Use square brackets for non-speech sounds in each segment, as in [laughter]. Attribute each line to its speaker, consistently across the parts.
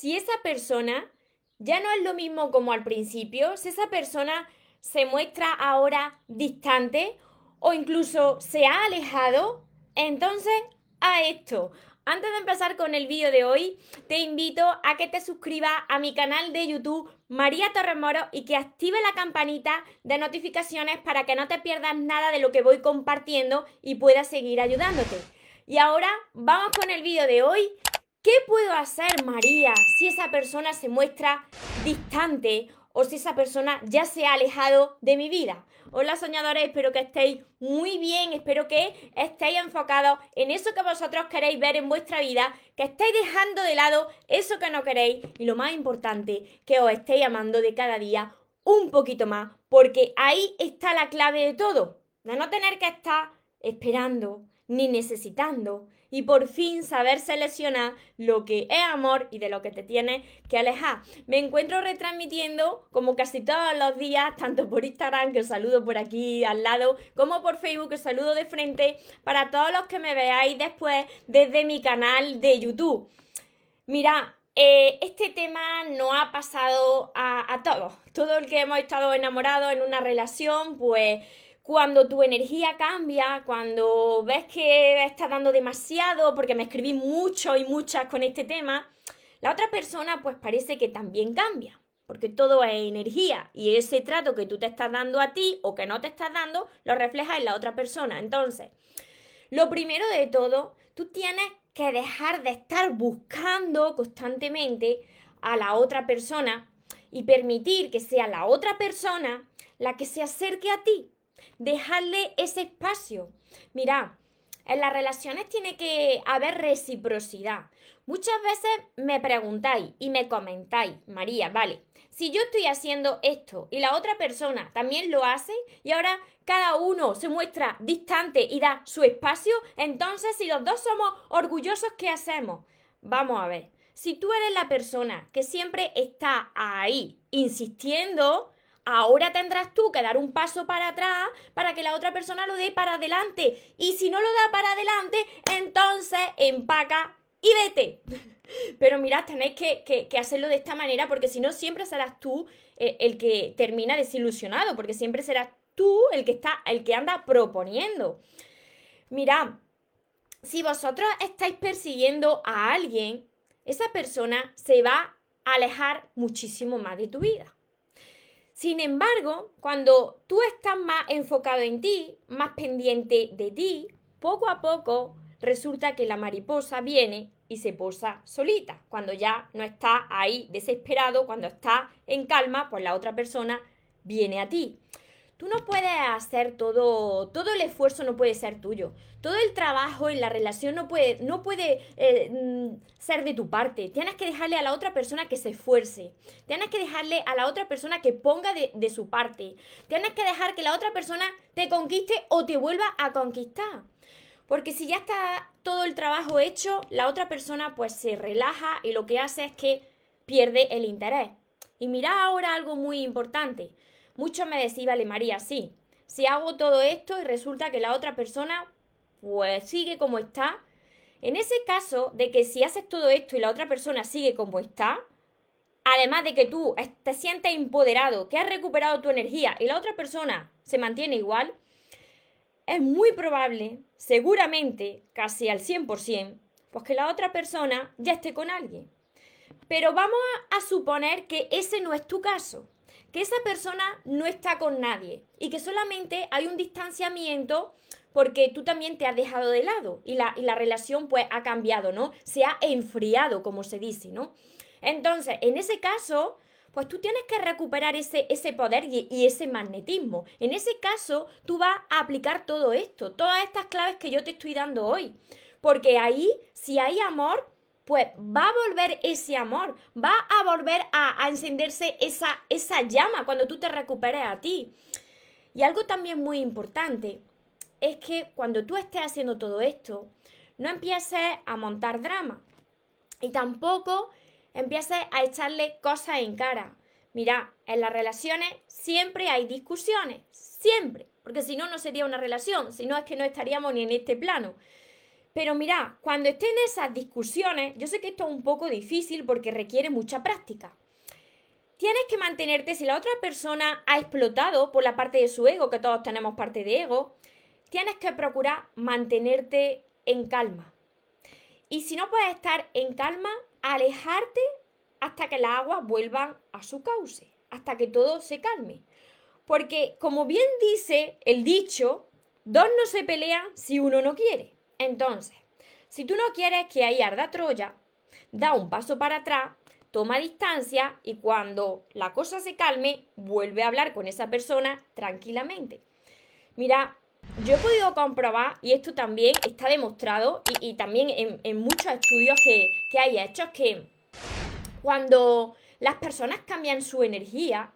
Speaker 1: si esa persona ya no es lo mismo como al principio, si esa persona se muestra ahora distante o incluso se ha alejado, entonces a esto. Antes de empezar con el vídeo de hoy, te invito a que te suscribas a mi canal de YouTube María Torres Moro y que active la campanita de notificaciones para que no te pierdas nada de lo que voy compartiendo y puedas seguir ayudándote. Y ahora vamos con el vídeo de hoy. ¿Qué puedo hacer, María, si esa persona se muestra distante o si esa persona ya se ha alejado de mi vida? Hola soñadores, espero que estéis muy bien, espero que estéis enfocados en eso que vosotros queréis ver en vuestra vida, que estéis dejando de lado eso que no queréis y lo más importante, que os estéis amando de cada día un poquito más, porque ahí está la clave de todo, de no tener que estar esperando ni necesitando y por fin saber seleccionar lo que es amor y de lo que te tienes que alejar. Me encuentro retransmitiendo como casi todos los días, tanto por Instagram, que os saludo por aquí al lado, como por Facebook, que os saludo de frente, para todos los que me veáis después desde mi canal de YouTube. Mira, eh, este tema no ha pasado a, a todos. Todo el que hemos estado enamorados en una relación, pues cuando tu energía cambia, cuando ves que estás dando demasiado, porque me escribí mucho y muchas con este tema, la otra persona pues parece que también cambia, porque todo es energía y ese trato que tú te estás dando a ti o que no te estás dando lo refleja en la otra persona. Entonces, lo primero de todo, tú tienes que dejar de estar buscando constantemente a la otra persona y permitir que sea la otra persona la que se acerque a ti dejarle ese espacio. Mira, en las relaciones tiene que haber reciprocidad. Muchas veces me preguntáis y me comentáis, María, vale, si yo estoy haciendo esto y la otra persona también lo hace y ahora cada uno se muestra distante y da su espacio, entonces si los dos somos orgullosos, ¿qué hacemos? Vamos a ver, si tú eres la persona que siempre está ahí insistiendo, ahora tendrás tú que dar un paso para atrás para que la otra persona lo dé para adelante. Y si no lo da para adelante, entonces empaca y vete. [laughs] Pero mirad, tenéis que, hacerlo de esta manera porque si no, siempre serás tú eh, el que termina desilusionado, porque siempre serás tú el que está, el que anda proponiendo. Mirad, si vosotros estáis persiguiendo a alguien, esa persona se va a alejar muchísimo más de tu vida. Sin embargo, cuando tú estás más enfocado en ti, más pendiente de ti, poco a poco resulta que la mariposa viene y se posa solita. Cuando ya no está ahí desesperado, cuando está en calma, pues la otra persona viene a ti. Tú no puedes hacer todo, todo el esfuerzo no puede ser tuyo. Todo el trabajo en la relación no puede, no puede eh, mm, ser de tu parte. Tienes que dejarle a la otra persona que se esfuerce. Tienes que dejarle a la otra persona que ponga de, de su parte. Tienes que dejar que la otra persona te conquiste o te vuelva a conquistar. Porque si ya está todo el trabajo hecho, la otra persona pues se relaja y lo que hace es que pierde el interés. Y mira ahora algo muy importante. Muchos me decían, vale, María, sí, si hago todo esto y resulta que la otra persona pues sigue como está, en ese caso de que si haces todo esto y la otra persona sigue como está, además de que tú te sientes empoderado, que has recuperado tu energía y la otra persona se mantiene igual, es muy probable, seguramente, casi al 100%, pues que la otra persona ya esté con alguien. Pero vamos a suponer que ese no es tu caso que esa persona no está con nadie y que solamente hay un distanciamiento porque tú también te has dejado de lado y la, relación pues ha cambiado, ¿no? Se ha enfriado, como se dice, ¿no? Entonces, en ese caso, pues tú tienes que recuperar ese, ese poder y, y, ese magnetismo. En ese caso, tú vas a aplicar todo esto, todas estas claves que yo te estoy dando hoy. Porque ahí, si hay amor, pues va a volver ese amor, va a volver a, encenderse esa, esa llama cuando tú te recuperes a ti. Y algo también muy importante es que cuando tú estés haciendo todo esto, no empieces a montar drama y tampoco empieces a echarle cosas en cara. Mira, en las relaciones siempre hay discusiones, siempre, porque si no, no sería una relación, si no es que no estaríamos ni en este plano. Pero mira, cuando estén esas discusiones, yo sé que esto es un poco difícil porque requiere mucha práctica. Tienes que mantenerte, si la otra persona ha explotado por la parte de su ego, que todos tenemos parte de ego, tienes que procurar mantenerte en calma. Y si no puedes estar en calma, alejarte hasta que las aguas vuelvan a su cauce, hasta que todo se calme. Porque, como bien dice el dicho, dos no se pelean si uno no quiere. Entonces, si tú no quieres que ahí arda Troya, da un paso para atrás, toma distancia y cuando la cosa se calme, vuelve a hablar con esa persona tranquilamente. Mira, yo he podido comprobar, y esto también está demostrado, y, también en, muchos estudios que, que hay hechos, que cuando las personas cambian su energía,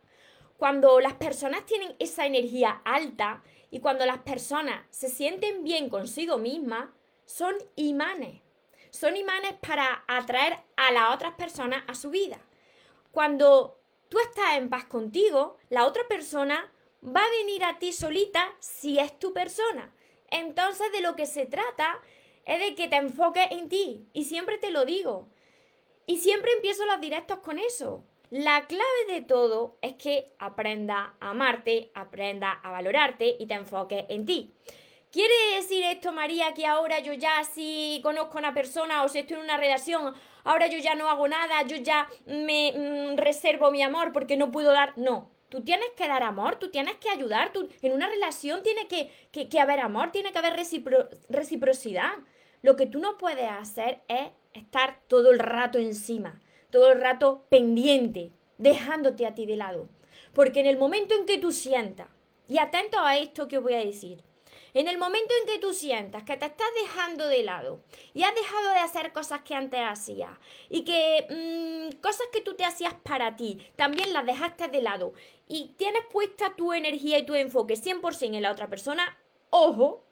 Speaker 1: cuando las personas tienen esa energía alta, y cuando las personas se sienten bien consigo mismas, son imanes. Son imanes para atraer a las otras personas a su vida. Cuando tú estás en paz contigo, la otra persona va a venir a ti solita si es tu persona. Entonces de lo que se trata es de que te enfoques en ti. Y siempre te lo digo. Y siempre empiezo los directos con eso. La clave de todo es que aprenda a amarte, aprenda a valorarte y te enfoques en ti. ¿Quiere decir esto, María, que ahora yo ya si conozco a una persona o si estoy en una relación, ahora yo ya no hago nada, yo ya me mm, reservo mi amor porque no puedo dar? No, tú tienes que dar amor, tú tienes que ayudar, tú, en una relación tiene que, que, haber amor, tiene que haber reciprocidad. Lo que tú no puedes hacer es estar todo el rato encima todo el rato pendiente, dejándote a ti de lado. Porque en el momento en que tú sientas, y atento a esto que os voy a decir, en el momento en que tú sientas que te estás dejando de lado y has dejado de hacer cosas que antes hacías y que mm, cosas que tú te hacías para ti, también las dejaste de lado y tienes puesta tu energía y tu enfoque 100% en la otra persona, ojo,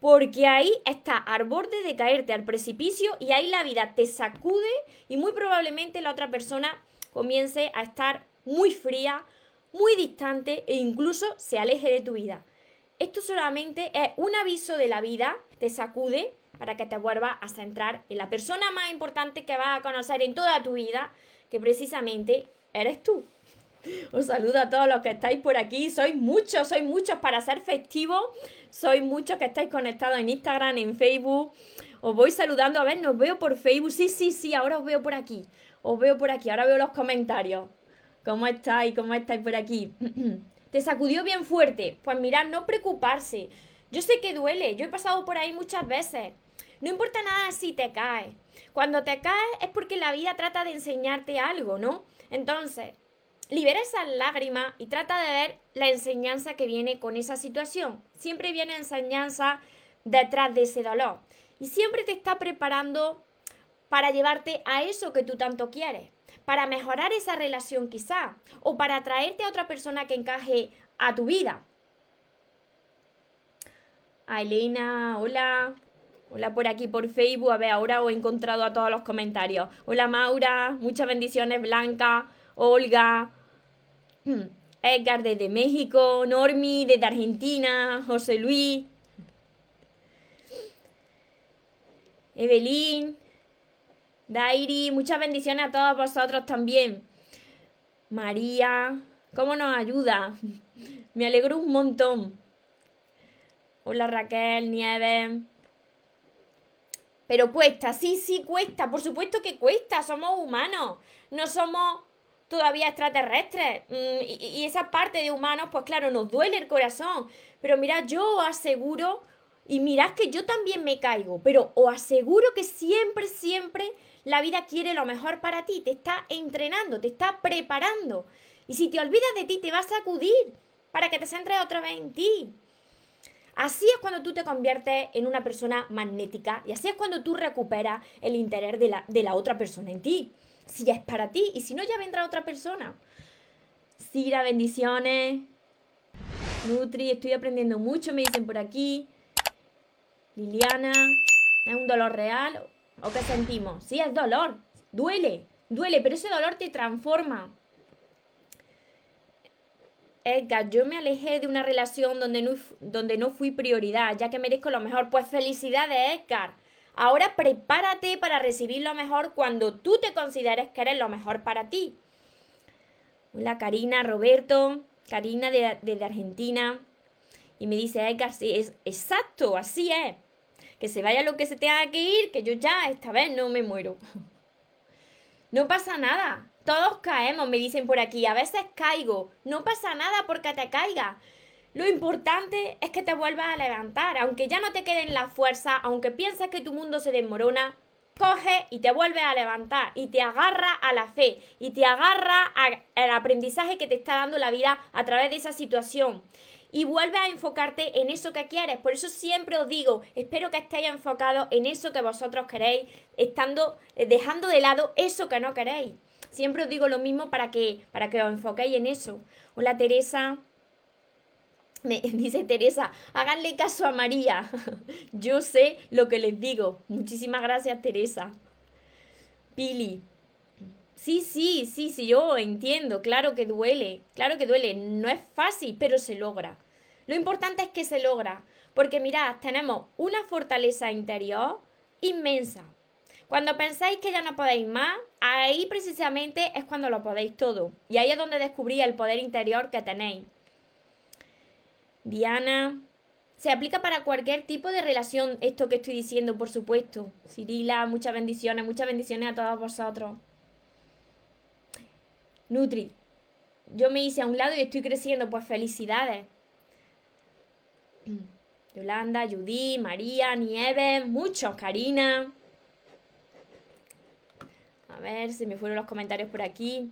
Speaker 1: porque ahí está al borde de caerte al precipicio y ahí la vida te sacude y muy probablemente la otra persona comience a estar muy fría, muy distante e incluso se aleje de tu vida. Esto solamente es un aviso de la vida, te sacude para que te vuelvas a centrar en la persona más importante que vas a conocer en toda tu vida, que precisamente eres tú. Os saludo a todos los que estáis por aquí. Sois muchos, sois muchos para ser festivo. Sois muchos que estáis conectados en Instagram, en Facebook. Os voy saludando. A ver, nos veo por Facebook. Sí, sí, sí, ahora os veo por aquí. Os veo por aquí. Ahora veo los comentarios. ¿Cómo estáis? ¿Cómo estáis por aquí? [clears throat] ¿Te sacudió bien fuerte? Pues mirad, no preocuparse. Yo sé que duele. Yo he pasado por ahí muchas veces. No importa nada si te caes. Cuando te caes es porque la vida trata de enseñarte algo, ¿no? Entonces, libera esa lágrima y trata de ver la enseñanza que viene con esa situación. Siempre viene enseñanza detrás de ese dolor. Y siempre te está preparando para llevarte a eso que tú tanto quieres, para mejorar esa relación quizá, o para atraerte a otra persona que encaje a tu vida. A Elena, hola. Hola por aquí por Facebook. A ver, ahora os he encontrado a todos los comentarios. Hola Maura, muchas bendiciones, Blanca, Olga. Edgar desde México, Normi desde Argentina, José Luis, Evelyn, Dairi, muchas bendiciones a todos vosotros también. María, ¿cómo nos ayuda? Me alegro un montón. Hola Raquel, Nieves. Pero cuesta, sí, sí, cuesta, por supuesto que cuesta, somos humanos, no somos todavía extraterrestres. Mm, y, esa parte de humanos, pues claro, nos duele el corazón. Pero mira, yo os aseguro, y mirad que yo también me caigo, pero os aseguro que siempre, siempre la vida quiere lo mejor para ti. Te está entrenando, te está preparando. Y si te olvidas de ti, te vas a acudir para que te centres otra vez en ti. Así es cuando tú te conviertes en una persona magnética y así es cuando tú recuperas el interés de la, de la otra persona en ti si ya es para ti y si no, ya vendrá otra persona. Sira, bendiciones. Nutri, estoy aprendiendo mucho, me dicen por aquí. Liliana, ¿es un dolor real o qué sentimos? Sí, es dolor, duele, duele, pero ese dolor te transforma. Edgar, yo me alejé de una relación donde no, donde no fui prioridad, ya que merezco lo mejor. Pues felicidades, Edgar. Ahora prepárate para recibir lo mejor cuando tú te consideres que eres lo mejor para ti. Hola Karina, Roberto, Karina desde Argentina. Y me dice, Edgar, sí, es exacto, así es. Que se vaya lo que se tenga que ir, que yo ya esta vez no me muero. [laughs] No pasa nada. Todos caemos, me dicen por aquí. A veces caigo. No pasa nada porque te caiga. Lo importante es que te vuelvas a levantar. Aunque ya no te queden la fuerza, aunque pienses que tu mundo se desmorona, coge y te vuelves a levantar y te agarra a la fe y te agarra al aprendizaje que te está dando la vida a través de esa situación y vuelve a enfocarte en eso que quieres. Por eso siempre os digo, espero que estéis enfocados en eso que vosotros queréis, estando eh, dejando de lado eso que no queréis. Siempre os digo lo mismo para que para que os enfoquéis en eso. Hola Teresa. Me [laughs] dice Teresa, háganle caso a María. [laughs] Yo sé lo que les digo. Muchísimas gracias, Teresa. Pili, Sí, sí, sí, sí, yo entiendo, claro que duele, claro que duele, no es fácil, pero se logra. Lo importante es que se logra, porque mirad, tenemos una fortaleza interior inmensa. Cuando pensáis que ya no podéis más, ahí precisamente es cuando lo podéis todo. Y ahí es donde descubrí el poder interior que tenéis. Diana, se aplica para cualquier tipo de relación esto que estoy diciendo, por supuesto. Cirila, muchas bendiciones, muchas bendiciones a todos vosotros. Nutri, yo me hice a un lado y estoy creciendo, pues felicidades. [clears throat] Yolanda, Judy, María, Nieves, muchos, Karina. A ver, si me fueron los comentarios por aquí.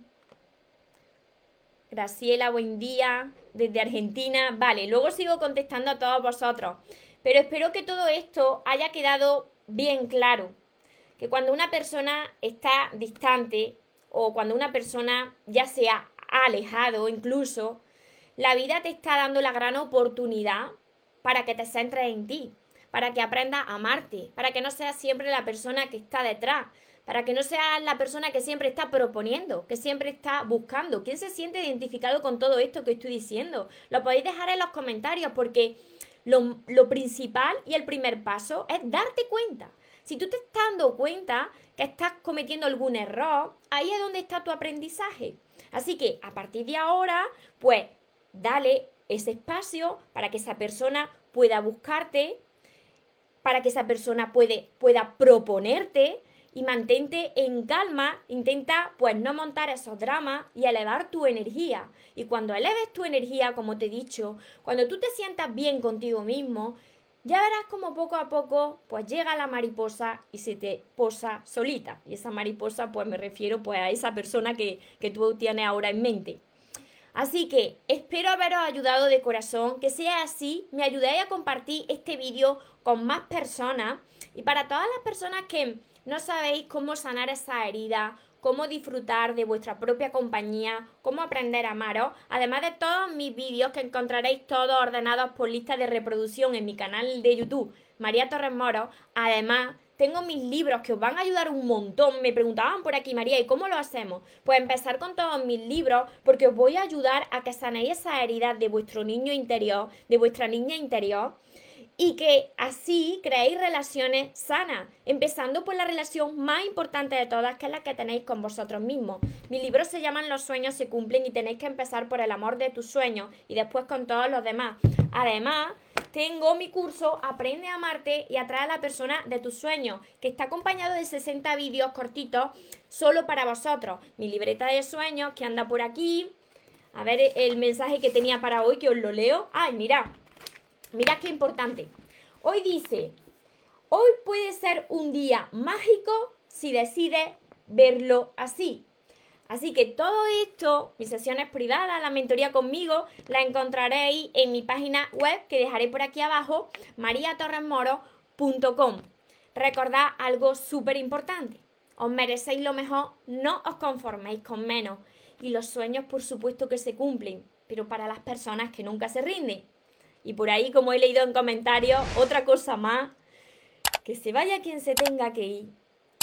Speaker 1: Graciela, buen día, desde Argentina. Vale, luego sigo contestando a todos vosotros. Pero espero que todo esto haya quedado bien claro. Que cuando una persona está distante, o cuando una persona ya se ha alejado incluso, la vida te está dando la gran oportunidad para que te centres en ti, para que aprendas a amarte, para que no seas siempre la persona que está detrás, para que no seas la persona que siempre está proponiendo, que siempre está buscando. ¿Quién se siente identificado con todo esto que estoy diciendo? Lo podéis dejar en los comentarios porque lo, lo principal y el primer paso es darte cuenta. Si tú te estás dando cuenta que estás cometiendo algún error, ahí es donde está tu aprendizaje. Así que a partir de ahora, pues dale ese espacio para que esa persona pueda buscarte, para que esa persona puede, pueda proponerte y mantente en calma, intenta pues no montar esos dramas y elevar tu energía. Y cuando eleves tu energía, como te he dicho, cuando tú te sientas bien contigo mismo, ya verás como poco a poco pues llega la mariposa y se te posa solita. Y esa mariposa pues me refiero pues a esa persona que, que tú tienes ahora en mente. Así que espero haberos ayudado de corazón, que sea así, me ayudéis a compartir este vídeo con más personas y para todas las personas que no sabéis cómo sanar esa herida, cómo disfrutar de vuestra propia compañía, cómo aprender a amaros, además de todos mis vídeos que encontraréis todos ordenados por lista de reproducción en mi canal de YouTube, María Torres Moro. Además, tengo mis libros que os van a ayudar un montón. Me preguntaban por aquí, María, ¿y cómo lo hacemos? Pues empezar con todos mis libros porque os voy a ayudar a que sanéis esa herida de vuestro niño interior, de vuestra niña interior y que así creéis relaciones sanas, empezando por la relación más importante de todas, que es la que tenéis con vosotros mismos. Mis libros se llaman Los sueños se cumplen y tenéis que empezar por el amor de tus sueños y después con todos los demás. Además, tengo mi curso Aprende a amarte y atrae a la persona de tus sueños, que está acompañado de 60 vídeos cortitos solo para vosotros. Mi libreta de sueños que anda por aquí. A ver el mensaje que tenía para hoy, que os lo leo. Ay, mira, Mira qué importante. Hoy dice, hoy puede ser un día mágico si decides verlo así. Así que todo esto, mis sesiones privadas, la mentoría conmigo, la encontraréis en mi página web que dejaré por aquí abajo, mariatorresmoro.com. Recordad algo súper importante. Os merecéis lo mejor, no os conforméis con menos. Y los sueños, por supuesto, que se cumplen, pero para las personas que nunca se rinden. Y por ahí, como he leído en comentarios, otra cosa más, que se vaya quien se tenga que ir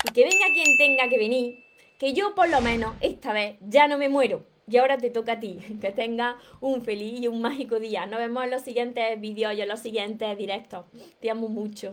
Speaker 1: y que venga quien tenga que venir, que yo por lo menos esta vez ya no me muero. Y ahora te toca a ti, [laughs] que tengas un feliz y un mágico día. Nos vemos en los siguientes vídeos y en los siguientes directos. Te amo mucho.